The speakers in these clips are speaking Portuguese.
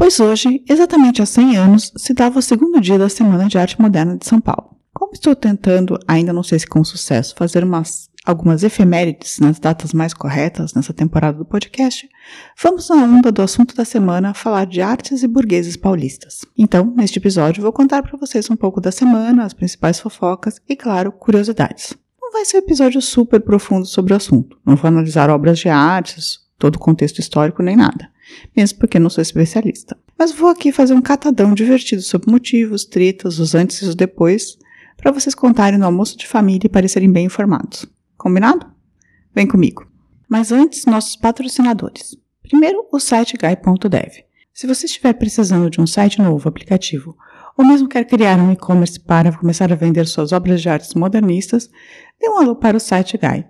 Pois hoje, exatamente há 100 anos, se dava o segundo dia da Semana de Arte Moderna de São Paulo. Como estou tentando, ainda não sei se com sucesso, fazer umas, algumas efemérides nas datas mais corretas nessa temporada do podcast, vamos na onda do assunto da semana falar de artes e burgueses paulistas. Então, neste episódio, vou contar para vocês um pouco da semana, as principais fofocas e, claro, curiosidades. Não vai ser um episódio super profundo sobre o assunto, não vou analisar obras de artes, todo o contexto histórico nem nada, mesmo porque não sou especialista. Mas vou aqui fazer um catadão divertido sobre motivos, tretas, os antes e os depois, para vocês contarem no almoço de família e parecerem bem informados. Combinado? Vem comigo. Mas antes, nossos patrocinadores. Primeiro, o site guy.dev. Se você estiver precisando de um site novo, aplicativo, ou mesmo quer criar um e-commerce para começar a vender suas obras de artes modernistas, dê um alô para o site Guy.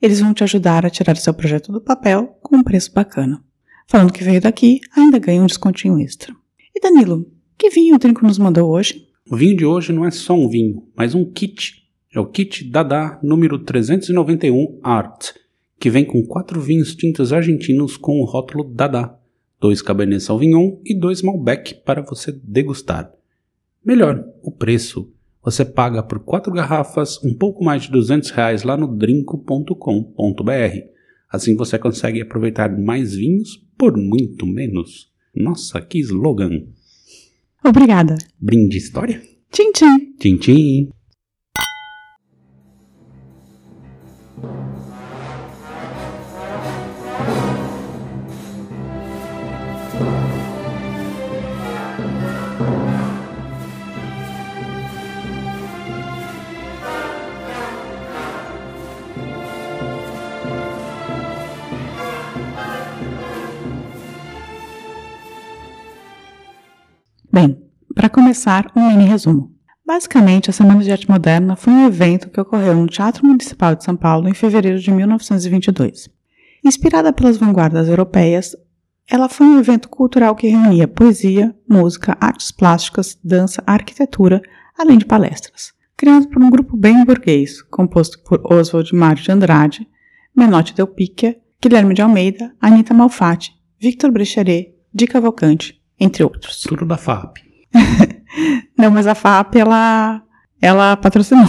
Eles vão te ajudar a tirar seu projeto do papel com um preço bacana. Falando que veio daqui, ainda ganha um descontinho extra. E Danilo, que vinho o Trinco nos mandou hoje? O vinho de hoje não é só um vinho, mas um kit. É o kit Dada número 391 Art, que vem com quatro vinhos tintos argentinos com o rótulo Dada, dois Cabernet Sauvignon e dois Malbec para você degustar. Melhor, o preço. Você paga por quatro garrafas um pouco mais de 200 reais lá no drinco.com.br. Assim você consegue aproveitar mais vinhos por muito menos. Nossa, que slogan! Obrigada. Brinde história? Tchim, tchim. Tchim, tchim. Começar, um mini resumo. Basicamente, a Semana de Arte Moderna foi um evento que ocorreu no Teatro Municipal de São Paulo em fevereiro de 1922. Inspirada pelas vanguardas europeias, ela foi um evento cultural que reunia poesia, música, artes plásticas, dança, arquitetura, além de palestras. Criado por um grupo bem burguês, composto por Oswald Mário de Andrade, Menotti Del Picchia, Guilherme de Almeida, Anita Malfatti, Victor Brecheret, Di Cavalcante, entre outros. Tudo da FAP. Não, mas a FAP, ela, ela patrocinou.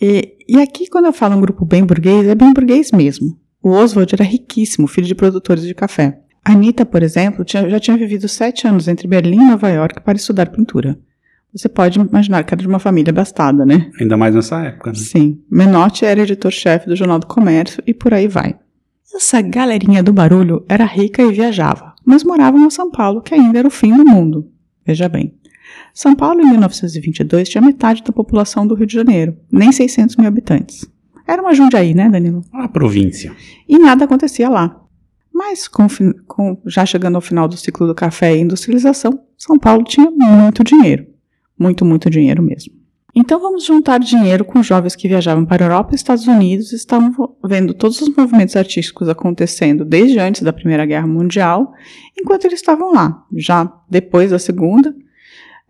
E, e aqui, quando eu falo um grupo bem burguês, é bem burguês mesmo. O Oswald era riquíssimo, filho de produtores de café. A Anitta, por exemplo, tinha, já tinha vivido sete anos entre Berlim e Nova York para estudar pintura. Você pode imaginar que era de uma família abastada, né? Ainda mais nessa época, né? Sim. Menotti era editor-chefe do Jornal do Comércio e por aí vai. Essa galerinha do barulho era rica e viajava, mas moravam em São Paulo, que ainda era o fim do mundo. Veja bem. São Paulo, em 1922, tinha metade da população do Rio de Janeiro, nem 600 mil habitantes. Era uma Jundiaí, né, Danilo? A província. E nada acontecia lá. Mas, com, com, já chegando ao final do ciclo do café e industrialização, São Paulo tinha muito dinheiro. Muito, muito dinheiro mesmo. Então vamos juntar dinheiro com jovens que viajavam para a Europa e Estados Unidos e estavam vendo todos os movimentos artísticos acontecendo desde antes da Primeira Guerra Mundial, enquanto eles estavam lá, já depois da Segunda,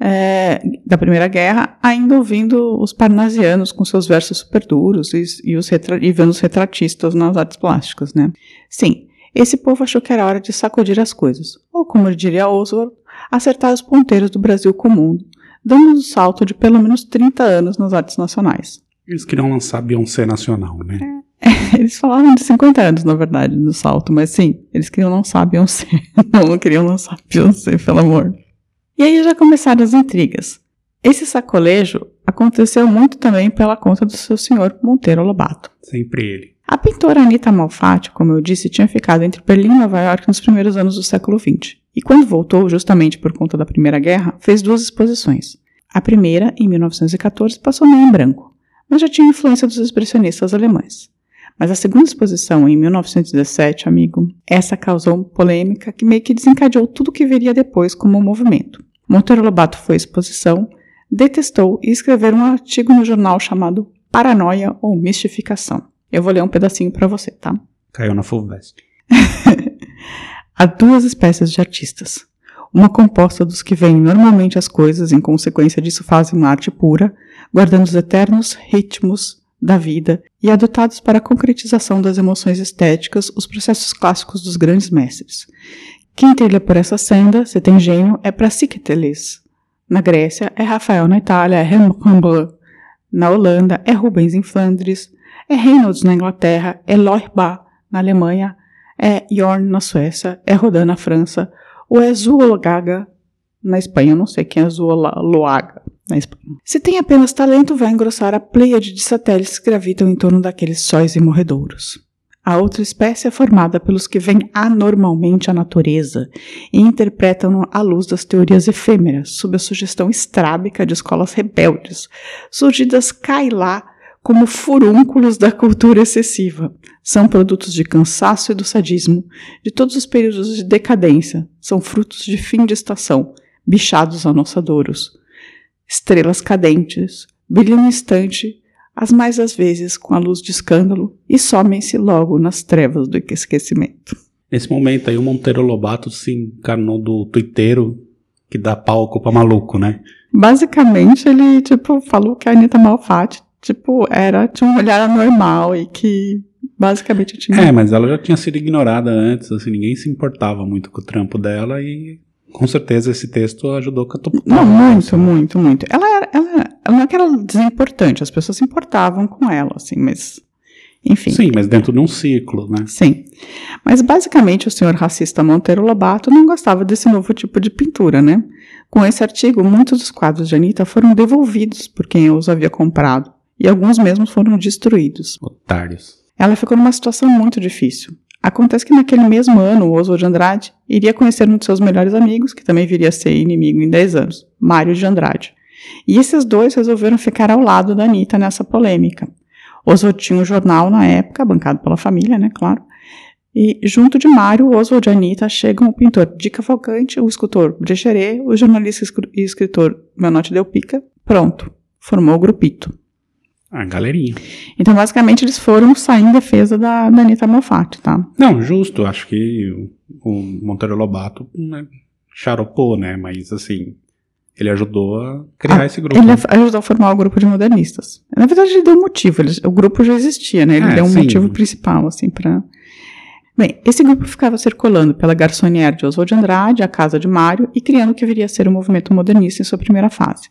é, da Primeira Guerra, ainda ouvindo os parnasianos com seus versos super duros e, e, os e vendo os retratistas nas artes plásticas, né? Sim, esse povo achou que era hora de sacudir as coisas, ou como diria Oswald, acertar os ponteiros do Brasil com o mundo, dando um salto de pelo menos 30 anos nas artes nacionais. Eles queriam lançar Beyoncé nacional, né? É, eles falavam de 50 anos, na verdade, do salto, mas sim, eles queriam lançar Beyoncé. Não, não queriam lançar Beyoncé, pelo amor. E aí já começaram as intrigas. Esse sacolejo aconteceu muito também pela conta do seu senhor Monteiro Lobato. Sempre ele. A pintora Anita Malfatti, como eu disse, tinha ficado entre Berlim e Nova York nos primeiros anos do século XX. E quando voltou, justamente por conta da Primeira Guerra, fez duas exposições. A primeira, em 1914, passou meio em branco, mas já tinha influência dos expressionistas alemães. Mas a segunda exposição, em 1917, amigo, essa causou polêmica que meio que desencadeou tudo o que viria depois como movimento. Monteiro Lobato foi à exposição, detestou e escreveu um artigo no jornal chamado Paranoia ou Mistificação. Eu vou ler um pedacinho para você, tá? Caiu na Fulvestre. Há duas espécies de artistas. Uma composta dos que veem normalmente as coisas em consequência disso, fazem uma arte pura, guardando os eternos ritmos da vida e adotados para a concretização das emoções estéticas, os processos clássicos dos grandes mestres. Quem trilha por essa senda, se tem gênio, é Praxiteles. Na Grécia, é Rafael na Itália, é Rembrandt na Holanda, é Rubens em Flandres, é Reynolds na Inglaterra, é Loirbach na Alemanha, é Yorn na Suécia, é Rodin na França, ou é Zuloaga na Espanha. Eu não sei quem é Zuloaga na Espanha. Se tem apenas talento, vai engrossar a pleiade de satélites que gravitam em torno daqueles sóis e morredouros. A outra espécie é formada pelos que veem anormalmente a natureza e interpretam-no à luz das teorias efêmeras, sob a sugestão estrábica de escolas rebeldes, surgidas cá e lá como furúnculos da cultura excessiva. São produtos de cansaço e do sadismo, de todos os períodos de decadência, são frutos de fim de estação, bichados anossadouros. Estrelas cadentes, brilham um instante as mais às vezes com a luz de escândalo, e somem-se logo nas trevas do esquecimento. Nesse momento aí, o Monteiro Lobato se encarnou do tuiteiro que dá palco pra maluco, né? Basicamente, ele, tipo, falou que a Anitta Malfatti, tipo, era, tinha um olhar anormal e que basicamente tinha... É, mas ela já tinha sido ignorada antes, assim, ninguém se importava muito com o trampo dela e com certeza esse texto ajudou a catapultar. Não, muito, assim. muito, muito. Ela era, ela, ela não é que era desimportante, as pessoas se importavam com ela, assim, mas. Enfim. Sim, mas dentro de um ciclo, né? Sim. Mas basicamente o senhor racista Monteiro Lobato não gostava desse novo tipo de pintura, né? Com esse artigo, muitos dos quadros de Anitta foram devolvidos por quem os havia comprado, e alguns mesmos foram destruídos. Otários. Ela ficou numa situação muito difícil. Acontece que naquele mesmo ano, o Oswald de Andrade iria conhecer um de seus melhores amigos, que também viria a ser inimigo em 10 anos, Mário de Andrade. E esses dois resolveram ficar ao lado da Anitta nessa polêmica. Oswald tinha um jornal na época, bancado pela família, né, claro. E junto de Mário, Oswald e Anitta chegam o pintor Di Cavalcante, o escultor Brecheret, o jornalista e escritor Menotti Del Pica. Pronto, formou o grupito. A galerinha. Então, basicamente, eles foram sair em defesa da, da Anitta Malfatti, tá? Não, justo. Acho que o, o Monteiro Lobato né, charopou, né? Mas, assim, ele ajudou a criar ah, esse grupo. Ele ajudou a formar o grupo de modernistas. Na verdade, ele deu um motivo. Ele, o grupo já existia, né? Ele é, deu um sim. motivo principal, assim, para Bem, esse grupo ficava circulando pela Garçonnière de Oswald de Andrade, a casa de Mário, e criando o que viria a ser o movimento modernista em sua primeira fase.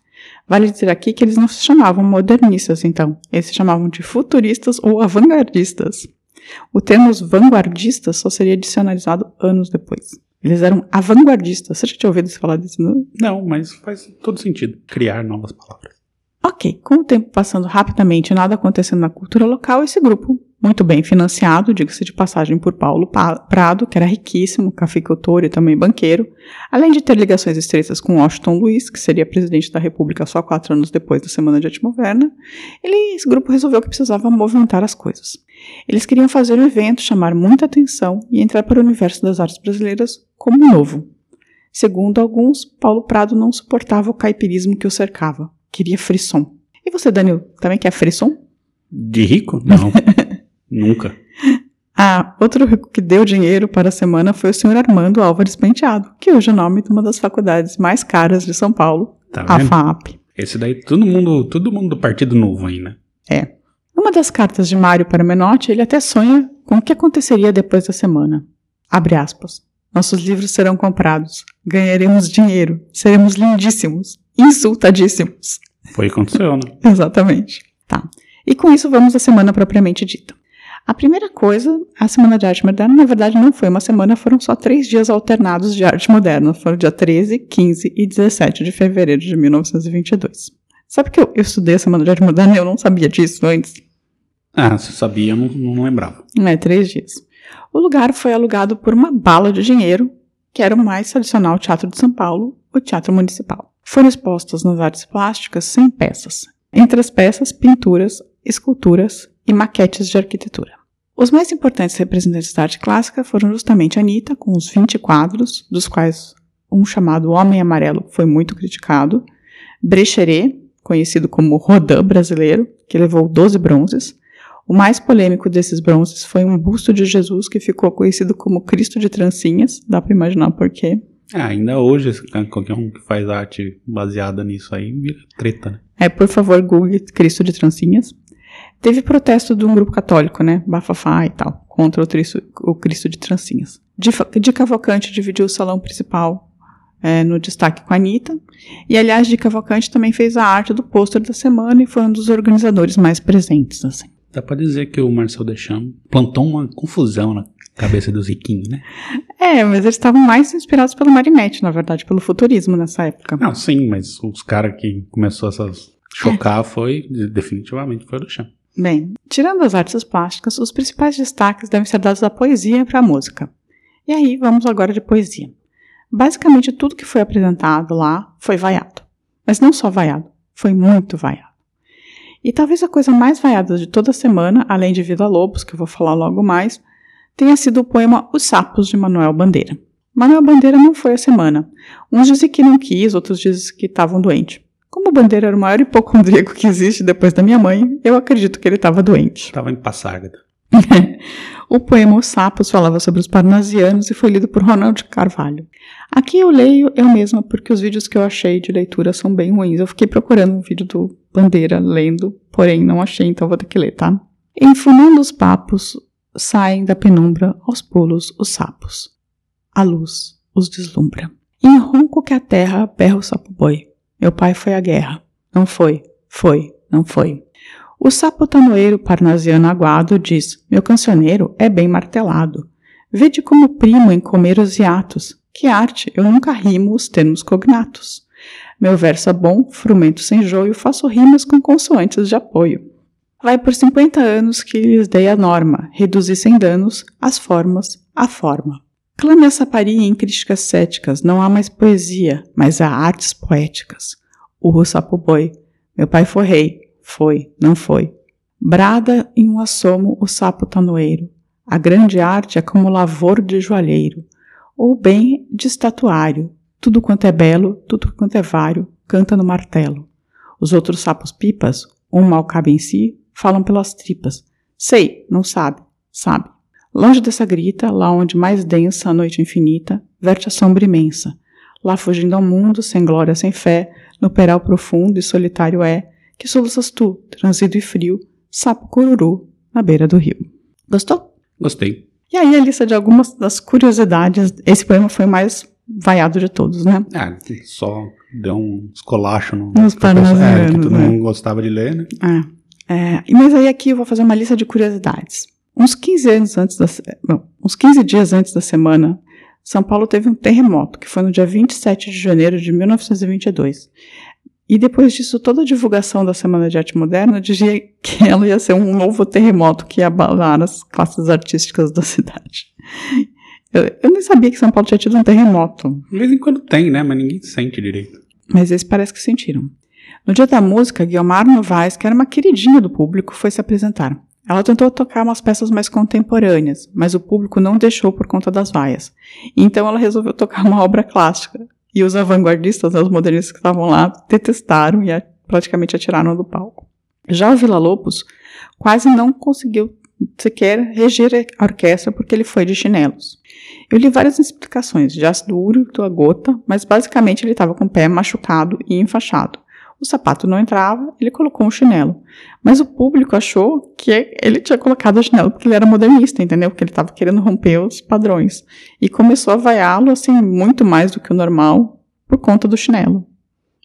Vale dizer aqui que eles não se chamavam modernistas, então. Eles se chamavam de futuristas ou avant-gardistas. O termo vanguardistas só seria adicionalizado anos depois. Eles eram avant-gardistas. Você já tinha ouvido falar disso? Não, mas faz todo sentido criar novas palavras. Ok, com o tempo passando rapidamente e nada acontecendo na cultura local, esse grupo muito bem financiado, diga-se de passagem, por Paulo Prado, que era riquíssimo, cafeicultor e também banqueiro, além de ter ligações estreitas com Washington Luiz, que seria presidente da República só quatro anos depois da Semana de Arte Moderna, ele, esse grupo resolveu que precisava movimentar as coisas. Eles queriam fazer um evento, chamar muita atenção e entrar para o universo das artes brasileiras como novo. Segundo alguns, Paulo Prado não suportava o caipirismo que o cercava, queria frisson. E você, Daniel, também quer frisson? De rico? Não. Nunca. Ah, outro rico que deu dinheiro para a semana foi o senhor Armando Álvares Penteado, que hoje é o nome de uma das faculdades mais caras de São Paulo, tá a FAP. Esse daí, todo mundo, todo mundo do Partido Novo aí, né? É. Numa das cartas de Mário para Menotti, ele até sonha com o que aconteceria depois da semana. Abre aspas. Nossos livros serão comprados. Ganharemos dinheiro. Seremos lindíssimos. Insultadíssimos. Foi o que aconteceu, né? Exatamente. Tá. E com isso vamos à semana propriamente dita. A primeira coisa, a Semana de Arte Moderna, na verdade, não foi uma semana, foram só três dias alternados de arte moderna. Foram dia 13, 15 e 17 de fevereiro de 1922. Sabe que eu, eu estudei a Semana de Arte Moderna e eu não sabia disso antes? Ah, você sabia, eu não, não lembrava. É, três dias. O lugar foi alugado por uma bala de dinheiro, que era o mais tradicional teatro de São Paulo, o Teatro Municipal. Foram expostas nas artes plásticas 100 peças. Entre as peças, pinturas, esculturas, e maquetes de arquitetura. Os mais importantes representantes da arte clássica foram justamente Anitta, com os 20 quadros, dos quais um chamado Homem Amarelo foi muito criticado, Brecheret, conhecido como Rodin brasileiro, que levou 12 bronzes. O mais polêmico desses bronzes foi um busto de Jesus que ficou conhecido como Cristo de trancinhas, dá para imaginar por quê. É, ainda hoje, qualquer um que faz arte baseada nisso aí vira treta, né? É, por favor, google Cristo de trancinhas. Teve protesto de um grupo católico, né, bafafá e tal, contra o, Cristo, o Cristo de trancinhas. De, de Cavalcante dividiu o salão principal é, no destaque com a Anitta. E, aliás, de Cavalcante também fez a arte do pôster da semana e foi um dos organizadores mais presentes, assim. Dá pra dizer que o Marcel Deschamps plantou uma confusão na cabeça dos riquinhos, né? É, mas eles estavam mais inspirados pelo Marinette, na verdade, pelo futurismo nessa época. Não, sim, mas os caras que começou a chocar foi, definitivamente, foi o Deschamps. Bem, tirando as artes plásticas, os principais destaques devem ser dados à poesia para a música. E aí, vamos agora de poesia. Basicamente, tudo que foi apresentado lá foi vaiado. Mas não só vaiado, foi muito vaiado. E talvez a coisa mais vaiada de toda a semana, além de Vida Lobos, que eu vou falar logo mais, tenha sido o poema Os Sapos de Manuel Bandeira. Manuel Bandeira não foi a semana. Uns dizem que não quis, outros dizem que estavam doentes. Como Bandeira era o maior hipocondríaco que existe depois da minha mãe, eu acredito que ele estava doente. Estava em Passárgada. o poema Os Sapos falava sobre os parnasianos e foi lido por Ronald Carvalho. Aqui eu leio eu mesma porque os vídeos que eu achei de leitura são bem ruins. Eu fiquei procurando um vídeo do Bandeira lendo, porém não achei, então vou ter que ler, tá? Enfunando os papos, saem da penumbra aos pulos os sapos. A luz os deslumbra. Em ronco que a terra berra o sapo boi. Meu pai foi à guerra. Não foi, foi, não foi. O sapo tanoeiro parnasiano aguado diz: Meu cancioneiro é bem martelado. Vede como primo em comer os hiatos. Que arte, eu nunca rimo os termos cognatos. Meu verso é bom, frumento sem joio, faço rimas com consoantes de apoio. Vai por cinquenta anos que lhes dei a norma, reduzi sem danos as formas, a forma. Clame a saparia em críticas céticas, não há mais poesia, mas há artes poéticas. O sapo boi, meu pai foi rei, foi, não foi. Brada em um assomo o sapo tanoeiro. A grande arte é como lavor de joalheiro, ou bem de estatuário. Tudo quanto é belo, tudo quanto é vário, canta no martelo. Os outros sapos pipas, um mal cabe em si, falam pelas tripas. Sei, não sabe, sabe. Longe dessa grita, lá onde mais densa a noite infinita, verte a sombra imensa. Lá fugindo ao mundo, sem glória, sem fé, no peral profundo e solitário é, que soluças tu, transido e frio, sapo cururu, na beira do rio. Gostou? Gostei. E aí a lista de algumas das curiosidades. Esse poema foi mais vaiado de todos, né? Ah, só deu um escolacho no Nos é, que todo né? mundo gostava de ler, né? É. é. Mas aí aqui eu vou fazer uma lista de curiosidades. Uns 15 anos antes da, não, uns 15 dias antes da semana, São Paulo teve um terremoto, que foi no dia 27 de janeiro de 1922. E depois disso, toda a divulgação da Semana de Arte Moderna dizia que ela ia ser um novo terremoto que ia abalar as classes artísticas da cidade. Eu, eu nem sabia que São Paulo tinha tido um terremoto. De vez em quando tem, né? Mas ninguém sente direito. Mas eles parece que sentiram. No dia da música, Guilmar Novaes, que era uma queridinha do público, foi se apresentar. Ela tentou tocar umas peças mais contemporâneas, mas o público não deixou por conta das vaias. Então ela resolveu tocar uma obra clássica, e os vanguardistas, né, os modernistas que estavam lá, detestaram e praticamente atiraram do palco. Já o Vila Lobos quase não conseguiu sequer reger a orquestra porque ele foi de chinelos. Eu li várias explicações de ácido úrico a gota, mas basicamente ele estava com o pé machucado e enfaixado. O sapato não entrava, ele colocou um chinelo. Mas o público achou que ele tinha colocado o chinelo porque ele era modernista, entendeu? Porque ele estava querendo romper os padrões. E começou a vaiá-lo, assim, muito mais do que o normal, por conta do chinelo.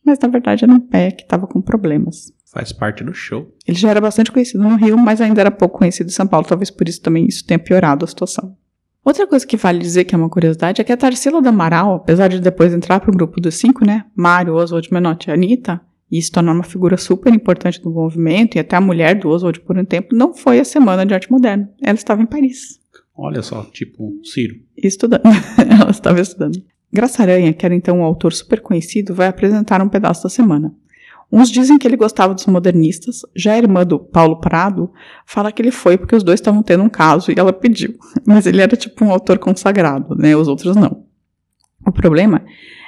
Mas na verdade era um pé que estava com problemas. Faz parte do show. Ele já era bastante conhecido no Rio, mas ainda era pouco conhecido em São Paulo, talvez por isso também isso tenha piorado a situação. Outra coisa que vale dizer que é uma curiosidade é que a Tarsila do Amaral, apesar de depois entrar para o grupo dos cinco, né? Mário, Oswald, Menotti e Anitta, e se tornar uma figura super importante do movimento, e até a mulher do Oswald por um tempo, não foi a Semana de Arte Moderna. Ela estava em Paris. Olha só, tipo Ciro. Estudando. Ela estava estudando. Graça Aranha, que era então um autor super conhecido, vai apresentar um pedaço da semana. Uns dizem que ele gostava dos modernistas, já a irmã do Paulo Prado fala que ele foi porque os dois estavam tendo um caso e ela pediu. Mas ele era tipo um autor consagrado, né? Os outros não. O problema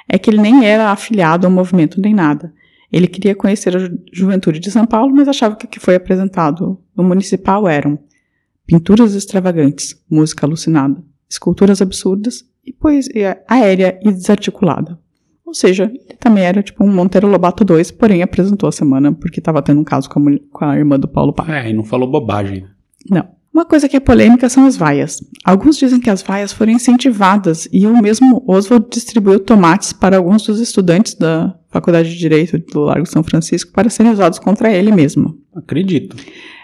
é que ele nem era afiliado ao movimento nem nada. Ele queria conhecer a ju juventude de São Paulo, mas achava que o que foi apresentado no municipal eram pinturas extravagantes, música alucinada, esculturas absurdas e poesia aérea e desarticulada. Ou seja, ele também era tipo um Monteiro Lobato 2, porém apresentou a semana porque estava tendo um caso com a, com a irmã do Paulo Pá. É, e não falou bobagem. Não. Uma coisa que é polêmica são as vaias. Alguns dizem que as vaias foram incentivadas e o mesmo Oswald distribuiu tomates para alguns dos estudantes da Faculdade de Direito do Largo São Francisco para serem usados contra ele mesmo. Acredito.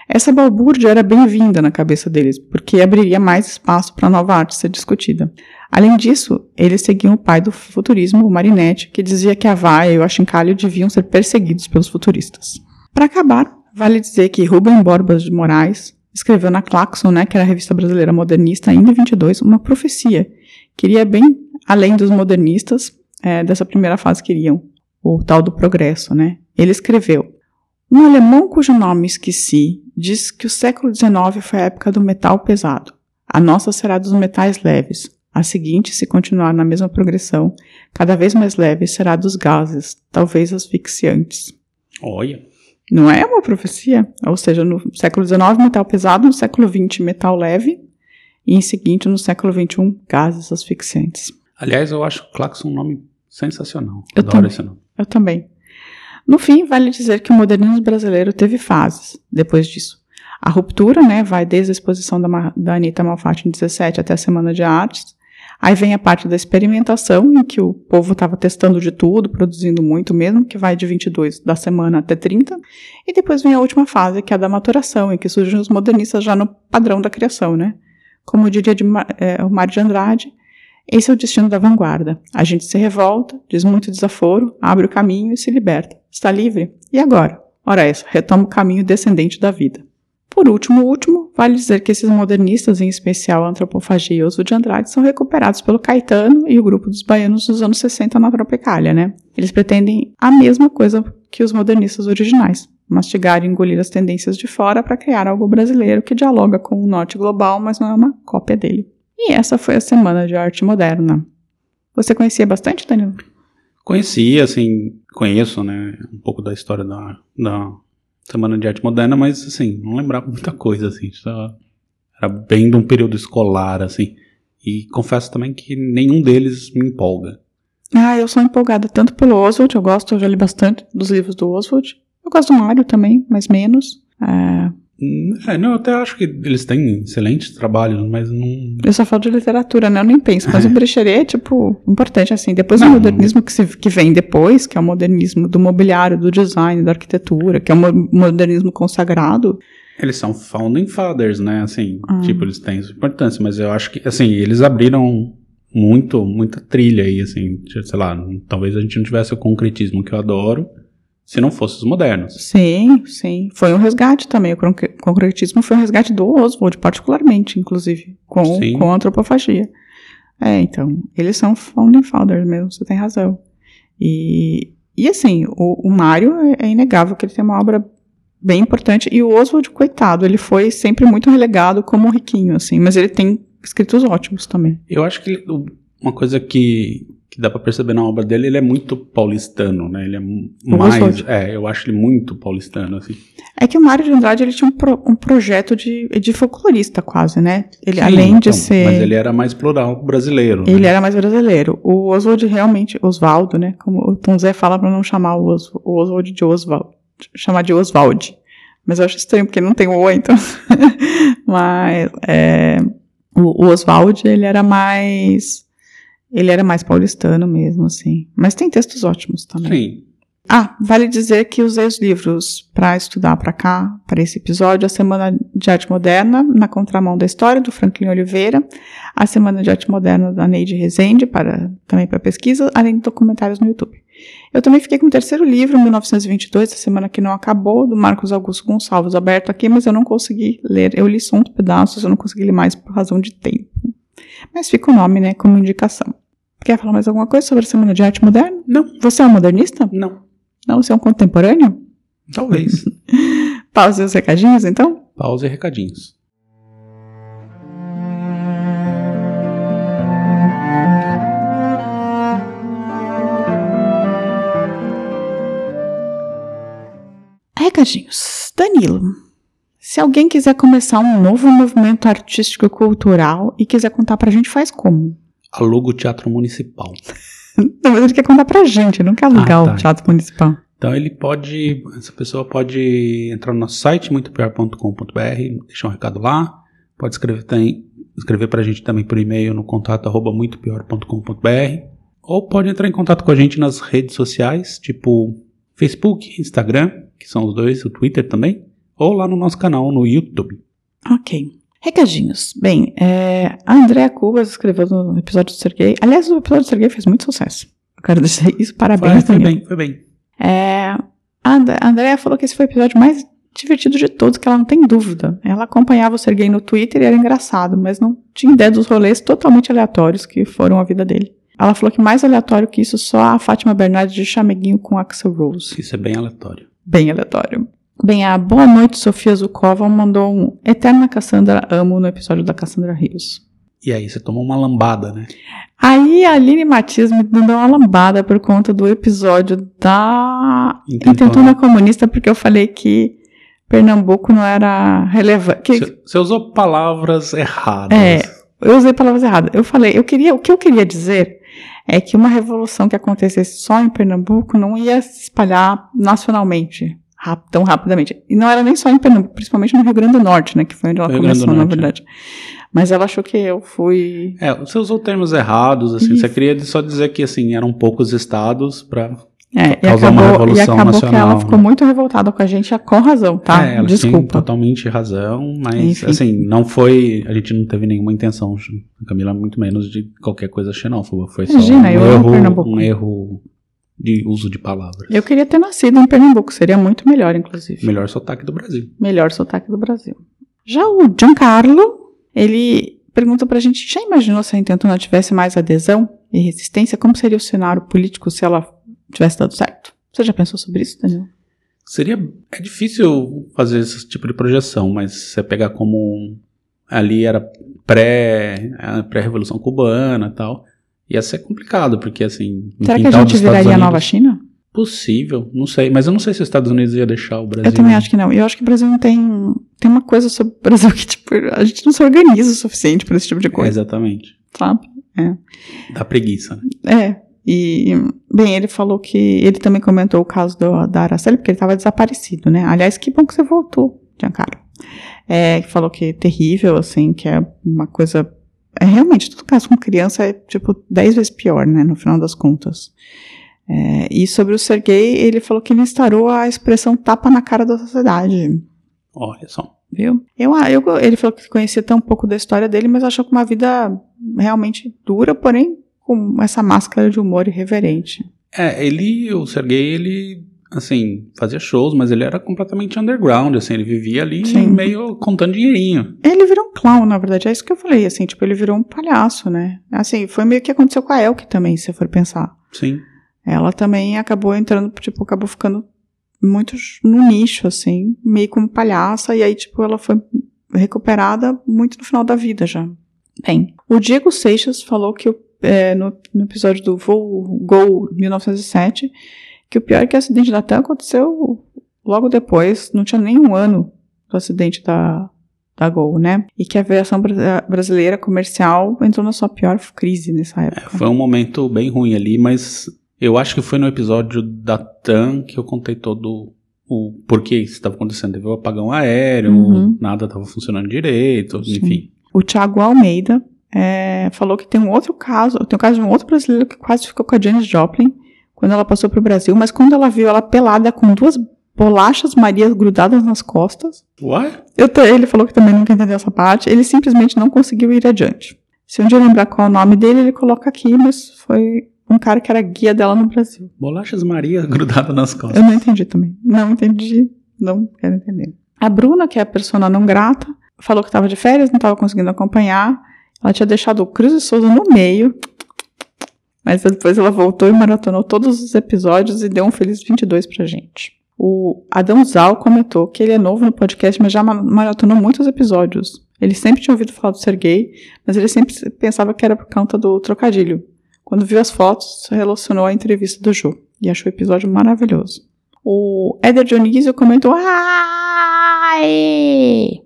Essa balbúrdia era bem-vinda na cabeça deles, porque abriria mais espaço para a nova arte ser discutida. Além disso, eles seguiam o pai do futurismo, o Marinetti, que dizia que a vaia e o achincalho deviam ser perseguidos pelos futuristas. Para acabar, vale dizer que Rubem Borbas de Moraes escreveu na Claxon, né, que era a revista brasileira modernista, ainda em 22, uma profecia. Queria bem além dos modernistas é, dessa primeira fase queriam, o tal do progresso, né? Ele escreveu: Um alemão cujo nome esqueci diz que o século XIX foi a época do metal pesado. A nossa será dos metais leves. A seguinte, se continuar na mesma progressão, cada vez mais leve, será dos gases, talvez asfixiantes. Olha. Não é uma profecia? Ou seja, no século XIX, metal pesado, no século XX, metal leve, e em seguinte, no século XXI, gases asfixiantes. Aliás, eu acho Claxon um nome sensacional. Eu Adoro também. esse nome. Eu também. No fim, vale dizer que o modernismo brasileiro teve fases depois disso. A ruptura, né, vai desde a exposição da, da Anitta Malfatti em 17 até a Semana de Artes. Aí vem a parte da experimentação, em que o povo estava testando de tudo, produzindo muito mesmo, que vai de 22 da semana até 30. E depois vem a última fase, que é a da maturação, em que surgem os modernistas já no padrão da criação, né? Como diria de, é, o Mário de Andrade, esse é o destino da vanguarda. A gente se revolta, diz muito desaforo, abre o caminho e se liberta. Está livre? E agora? Ora essa, retoma o caminho descendente da vida. Por último, último, vale dizer que esses modernistas, em especial a antropofagia e Oswald de Andrade, são recuperados pelo Caetano e o grupo dos baianos dos anos 60 na Tropicália, né? Eles pretendem a mesma coisa que os modernistas originais, mastigar e engolir as tendências de fora para criar algo brasileiro que dialoga com o norte global, mas não é uma cópia dele. E essa foi a Semana de Arte Moderna. Você conhecia bastante, Danilo? Conheci, assim, conheço, né, um pouco da história da, da Semana de Arte Moderna, mas, assim, não lembrava muita coisa, assim, só era bem de um período escolar, assim, e confesso também que nenhum deles me empolga. Ah, eu sou empolgada tanto pelo Oswald, eu gosto, eu já li bastante dos livros do Oswald. Eu gosto do Mário também, mas menos. Hum, É, não, eu até acho que eles têm excelentes trabalhos, mas não... eu só falo de literatura, né? Eu nem penso, mas o Brecheret é, tipo, importante, assim. Depois Não. o modernismo que, se- que vem depois, que é o modernismo do mobiliário, do design, da arquitetura, que é o mo- modernismo consagrado. Eles são founding fathers, né? Assim, Ah. tipo, eles têm sua importância, mas eu acho que, assim, eles abriram muito, muita trilha aí, assim, sei lá, talvez a gente não tivesse o concretismo que eu adoro se não fosse os modernos. Sim, sim. Foi um resgate também. O concre- concretismo foi um resgate do Oswald, particularmente, inclusive, com, Sim. com a antropofagia. É, então, eles são founding fathers mesmo, você tem razão. E, e assim, o, o Mário é, é inegável que ele tem uma obra bem importante. E o Oswald, coitado, ele foi sempre muito relegado como um riquinho, assim, mas ele tem escritos ótimos também. Eu acho que uma coisa que, que dá pra perceber na obra dele, ele é muito paulistano, né? Ele é O mais. É, eu acho ele muito paulistano, assim. É que o Mário de Andrade ele tinha um, pro- um projeto de, de folclorista, quase, né? Ele, Sim, além de então, ser. Mas ele era mais plural brasileiro. né? Ele era mais brasileiro. O Oswald realmente, Oswaldo, né? Como o Tom Zé fala pra não chamar o, Os, o Oswald de Oswald, chamar de Oswald. Mas eu acho estranho porque ele não tem o O, então. Mas é, o, o Oswald, ele era mais. Ele era mais paulistano mesmo, assim. Mas tem textos ótimos também. Sim. Ah, vale dizer que usei os livros para estudar para cá, para esse episódio, a Semana de Arte Moderna, na contramão da história, do Franklin Oliveira, a Semana de Arte Moderna da Neide Rezende, para, também para pesquisa, além de documentários no YouTube. Eu também fiquei com o terceiro livro, 1922, a semana que não acabou, do Marcos Augusto Gonçalves, aberto aqui, mas eu não consegui ler. Eu li só uns pedaços, eu não consegui ler mais por razão de tempo. Mas fica o nome, né, como indicação. Quer falar mais alguma coisa sobre a Semana de Arte Moderna? Não. Você é um modernista? Não. Não, você é um contemporâneo? Talvez. Pause os recadinhos, então? Pausa e recadinhos. Recadinhos. Danilo, se alguém quiser começar um novo movimento artístico cultural e quiser contar pra gente, faz como? Aluga o Teatro Municipal. Não, mas ele quer contar pra gente, não quer alugar Ah, tá. o Teatro Municipal. Então ele pode, essa pessoa pode entrar no nosso site, muitopior.com.br, deixar um recado lá, pode escrever, tem, escrever pra gente também por e-mail no contato arroba muitopior.com.br, ou pode entrar em contato com a gente nas redes sociais, tipo Facebook, Instagram, que são os dois, o Twitter também, ou lá no nosso canal no YouTube. Ok. Recadinhos. Bem, é, a Andrea Cubas escreveu no episódio do Sergei. Aliás, o episódio do Sergei fez muito sucesso. Eu quero dizer isso. Parabéns, Foi, foi bem, foi bem. É, a Andrea falou que esse foi o episódio mais divertido de todos, que ela não tem dúvida. Ela acompanhava o Sergei no Twitter e era engraçado, mas não tinha ideia dos rolês totalmente aleatórios que foram a vida dele. Ela falou que mais aleatório que isso, só a Fátima Bernardes de chameguinho com Axel Rose. Isso é bem aleatório. Bem aleatório. Bem, a Boa Noite Sofia Zukova mandou um Eterna Cassandra Amo no episódio da Cassandra Rios. E aí você tomou uma lambada, né? Aí a Aline Matias me deu uma lambada por conta do episódio da Intentona. Comunista, porque eu falei que Pernambuco não era relevante. que- Você, você usou palavras erradas. É. Eu usei palavras erradas. Eu falei, eu queria, o que eu queria dizer é que uma revolução que acontecesse só em Pernambuco não ia se espalhar nacionalmente tão rapidamente. E não era nem só em Pernambuco, principalmente no Rio Grande do Norte, né, que foi onde ela Rio começou, na Norte, é. verdade. Mas ela achou que eu fui É, você usou termos errados, assim, Isso. você queria só dizer que, assim, eram poucos estados pra... É, e causar uma acabou, e revolução acabou que nacional, ela ficou né? muito revoltada com a gente, é com razão, tá? É, ela Desculpa. totalmente razão, mas, Enfim. assim, não foi... A gente não teve nenhuma intenção, a Camila, muito menos de qualquer coisa xenófoba. Foi só Imagina, um, eu amo erro, um erro de uso de palavras. Eu queria ter nascido em Pernambuco, seria muito melhor, inclusive. Melhor sotaque do Brasil. Melhor sotaque do Brasil. Já o Giancarlo, ele pergunta pra gente, já imaginou se a Intentona tivesse mais adesão e resistência? Como seria o cenário político se ela tivesse dado certo? Você já pensou sobre isso, Daniel? Seria... É difícil fazer esse tipo de projeção, mas você pegar como... Ali era pré... a Pré-revolução cubana e tal... Ia ser complicado, porque assim... Será que a gente viraria a nova China? Possível, não sei. Mas eu não sei se os Estados Unidos ia deixar o Brasil. Eu também acho que não. Eu acho que o Brasil não tem. Tem uma coisa sobre o Brasil que, tipo, a gente não se organiza o suficiente pra esse tipo de É, coisa, exatamente. sabe? Dá preguiça, né? É. E, bem, ele falou que. Ele também comentou o caso do, da Araceli, porque ele estava desaparecido, né? Aliás, que bom que você voltou, Giancarlo. É, falou que é terrível, assim, que é uma coisa. É realmente, todo caso com criança é, tipo, dez vezes pior, né? No final das contas. É, e sobre o Sergei, ele falou que ele instaurou a expressão tapa na cara da sociedade. Olha só. Viu? Eu, ah, eu, ele falou que conhecia tão pouco da história dele, mas achou que uma vida realmente dura, porém com essa máscara de humor irreverente. É, ele, o Sergei, ele, assim, fazia shows, mas ele era completamente underground, assim, ele vivia ali Sim. meio contando dinheirinho. Ele virou um clown, na verdade, é isso que eu falei, assim, tipo, ele virou um palhaço, né? Assim, foi meio que aconteceu com a Elke também, se for pensar. Sim. Ela também acabou entrando, tipo, acabou ficando muito no nicho, assim, meio como palhaça, e aí, tipo, ela foi recuperada muito no final da vida já. Bem, o Diego Seixas falou que é, no, no episódio do Voo Gol 1907, que o pior é que o acidente da TAM aconteceu logo depois, não tinha nem um ano do acidente da, da Gol, né? E que a aviação bra- brasileira comercial entrou na sua pior crise nessa É, época. foi um momento bem ruim ali, mas eu acho que foi no episódio da TAM que eu contei todo o porquê isso estava acontecendo. Teve o apagão aéreo, Uhum. nada estava funcionando direito, Sim. enfim. O Thiago Almeida é, falou que tem um outro caso, tem o caso de um outro brasileiro que quase ficou com a Janis Joplin quando ela passou para o Brasil, mas quando ela viu ela pelada com duas bolachas Marias grudadas nas costas, What? eu ele falou que também nunca entendeu essa parte, ele simplesmente não conseguiu ir adiante. Se um dia lembrar qual é o nome dele, ele coloca aqui, mas foi um cara que era guia dela no Brasil. Bolachas Maria grudada nas costas. Eu não entendi também. Não entendi. Não quero entender. A Bruna, que é a persona não grata, falou que estava de férias, não estava conseguindo acompanhar. Ela tinha deixado o Cruz e Souza no meio. Mas depois ela voltou e maratonou todos os episódios e deu um feliz 22 pra gente. O Adão Zal comentou que ele é novo no podcast, mas já ma- maratonou muitos episódios. Ele sempre tinha ouvido falar do Sergei, mas ele sempre pensava que era por conta do trocadilho. Quando viu as fotos, relacionou a entrevista do Jô e achou o episódio maravilhoso. O Éder Dionísio comentou. Ai!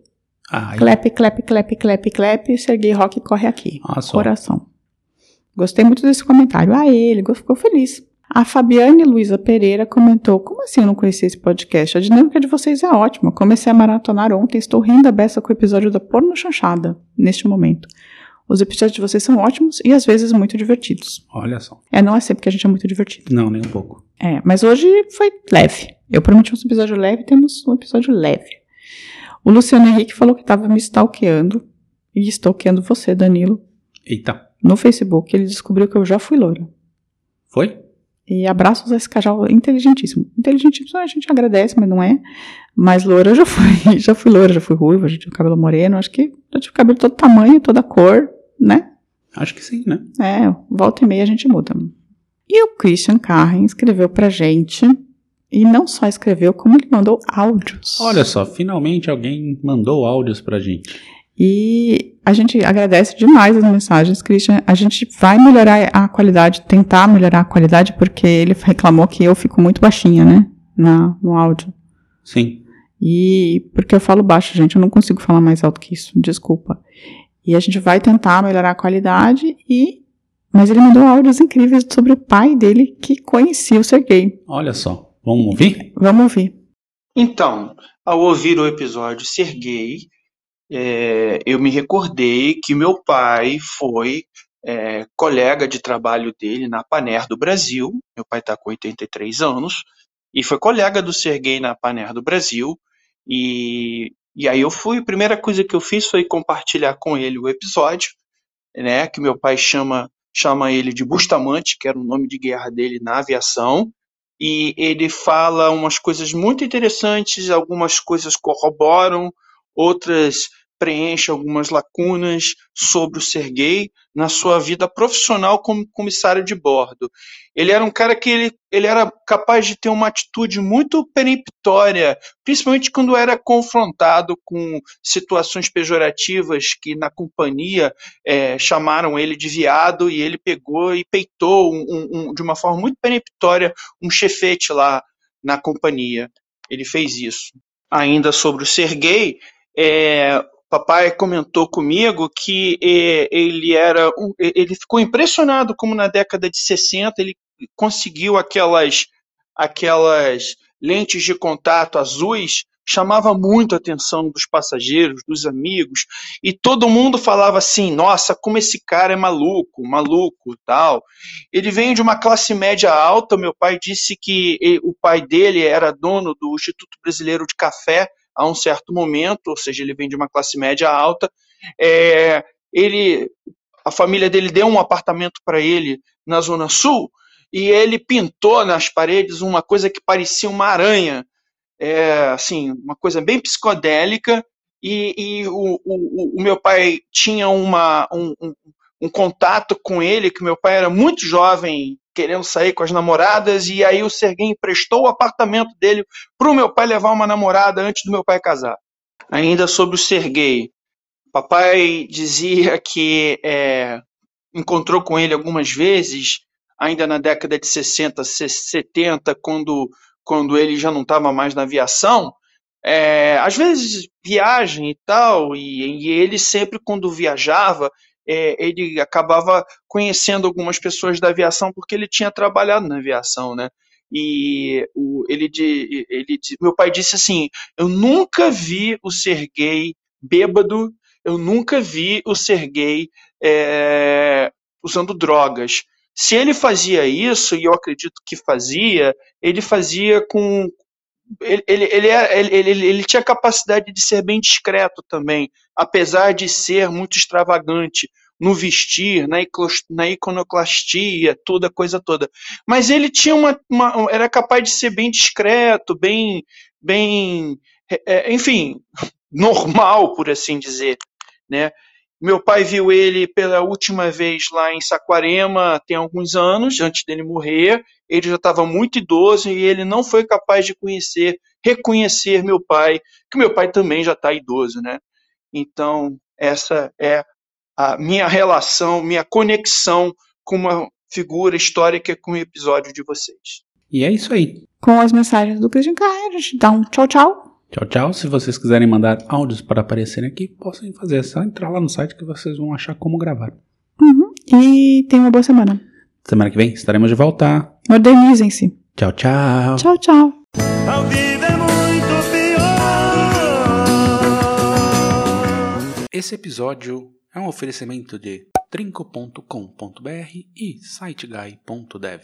Ai. Clap, clap, clap, clap, clap. Serguei Rock corre aqui. Só. Coração. Gostei muito desse comentário. Ah, ele ficou feliz. A Fabiane Luiza Pereira comentou: Como assim eu não conhecia esse podcast? A dinâmica de vocês é ótima. Comecei a maratonar ontem, estou rindo a beça com o episódio da Porno Chanchada, neste momento. Os episódios de vocês são ótimos e às vezes muito divertidos. Olha só. É, não é sempre que a gente é muito divertido. Não, nem um pouco. É, mas hoje foi leve. Eu prometi um episódio leve, temos um episódio leve. O Luciano Henrique falou que estava me stalkeando e stalkeando você, Danilo, Eita. No Facebook. Ele descobriu que eu já fui loura. Foi? E abraços a esse casal inteligentíssimo. Inteligentíssimo a gente agradece, mas não é. Mas loura eu já fui. Já fui loura, já fui ruiva, já tive cabelo moreno. Acho que já tive cabelo todo tamanho, toda cor, né? Acho que sim, né? É, volta e meia a gente muda. E o Christian Carren escreveu pra gente. E não só escreveu, como ele mandou áudios. Olha só, finalmente alguém mandou áudios pra gente. E a gente agradece demais as mensagens, Christian. A gente vai melhorar a qualidade, tentar melhorar a qualidade, porque ele reclamou que eu fico muito baixinha, né? Na, no áudio. Sim. E porque eu falo baixo, gente, eu não consigo falar mais alto que isso, desculpa. E a gente vai tentar melhorar a qualidade e. Mas ele mandou áudios incríveis sobre o pai dele que conhecia o Sergei. Olha só. Vamos ouvir? Vamos ouvir. Então, ao ouvir o episódio Ser Gay, é, eu me recordei que meu pai foi é, colega de trabalho dele na Paner do Brasil. Meu pai está com 83 anos e foi colega do Ser Gay na Paner do Brasil. E, e aí eu fui, a primeira coisa que eu fiz foi compartilhar com ele o episódio, né, que meu pai chama chama ele de Bustamante, que era o nome de guerra dele na aviação e ele fala umas coisas muito interessantes, algumas coisas corroboram, outras preenchem algumas lacunas sobre o Sergei na sua vida profissional como comissário de bordo. Ele era um cara que ele, ele era capaz de ter uma atitude muito peremptória, principalmente quando era confrontado com situações pejorativas que na companhia é, chamaram ele de viado e ele pegou e peitou um, um, de uma forma muito peremptória um chefete lá na companhia. Ele fez isso. Ainda sobre o Sergei, é, papai comentou comigo que eh, ele era um, ele ficou impressionado como na década de 60 ele conseguiu aquelas aquelas lentes de contato azuis chamava muito a atenção dos passageiros, dos amigos, e todo mundo falava assim: "Nossa, como esse cara é maluco, maluco", tal. Ele vem de uma classe média alta, meu pai disse que ele, o pai dele era dono do Instituto Brasileiro de Café a um certo momento, ou seja, ele vem de uma classe média alta. É, ele, a família dele deu um apartamento para ele na Zona Sul e ele pintou nas paredes uma coisa que parecia uma aranha, é, assim, uma coisa bem psicodélica. E, e o, o, o, meu pai tinha uma, um, um, um contato com ele, que meu pai era muito jovem, querendo sair com as namoradas, e aí o Serguei emprestou o apartamento dele para o meu pai levar uma namorada antes do meu pai casar. Ainda sobre o Serguei, papai dizia que é, encontrou com ele algumas vezes, ainda na década de 60, 70, quando, quando ele já não estava mais na aviação, é, às vezes viagem e tal, e, e ele sempre quando viajava, é, ele acabava conhecendo algumas pessoas da aviação porque ele tinha trabalhado na aviação, né? E o, ele, de, ele meu pai disse assim: eu nunca vi o Serguei bêbado, eu nunca vi o Serguei é, usando drogas. Se ele fazia isso, e eu acredito que fazia, ele fazia com, ele, ele, ele, ele, ele, tinha capacidade de ser bem discreto também, apesar de ser muito extravagante no vestir, na, na iconoclastia, toda coisa toda. Mas ele tinha uma, uma, era capaz de ser bem discreto, bem, bem, é, enfim, normal, por assim dizer, né? Meu pai viu ele pela última vez lá em Saquarema tem alguns anos, antes dele morrer. Ele já estava muito idoso e ele não foi capaz de conhecer, reconhecer meu pai, que meu pai também já está idoso, né? Então, essa é a minha relação, minha conexão com uma figura histórica com o episódio de vocês. E é isso aí. com as mensagens do Christian Kai. A gente dá um tchau, tchau. Tchau, tchau. Se vocês quiserem mandar áudios para aparecerem aqui, possam fazer. É só entrar lá no site que vocês vão achar como gravar. Uhum. E tenha uma boa semana. Semana que vem estaremos de volta. Modernizem-se. Tchau, tchau. Tchau, tchau. É muito pior. Esse episódio é um oferecimento de trinco.com.br e siteguy.dev.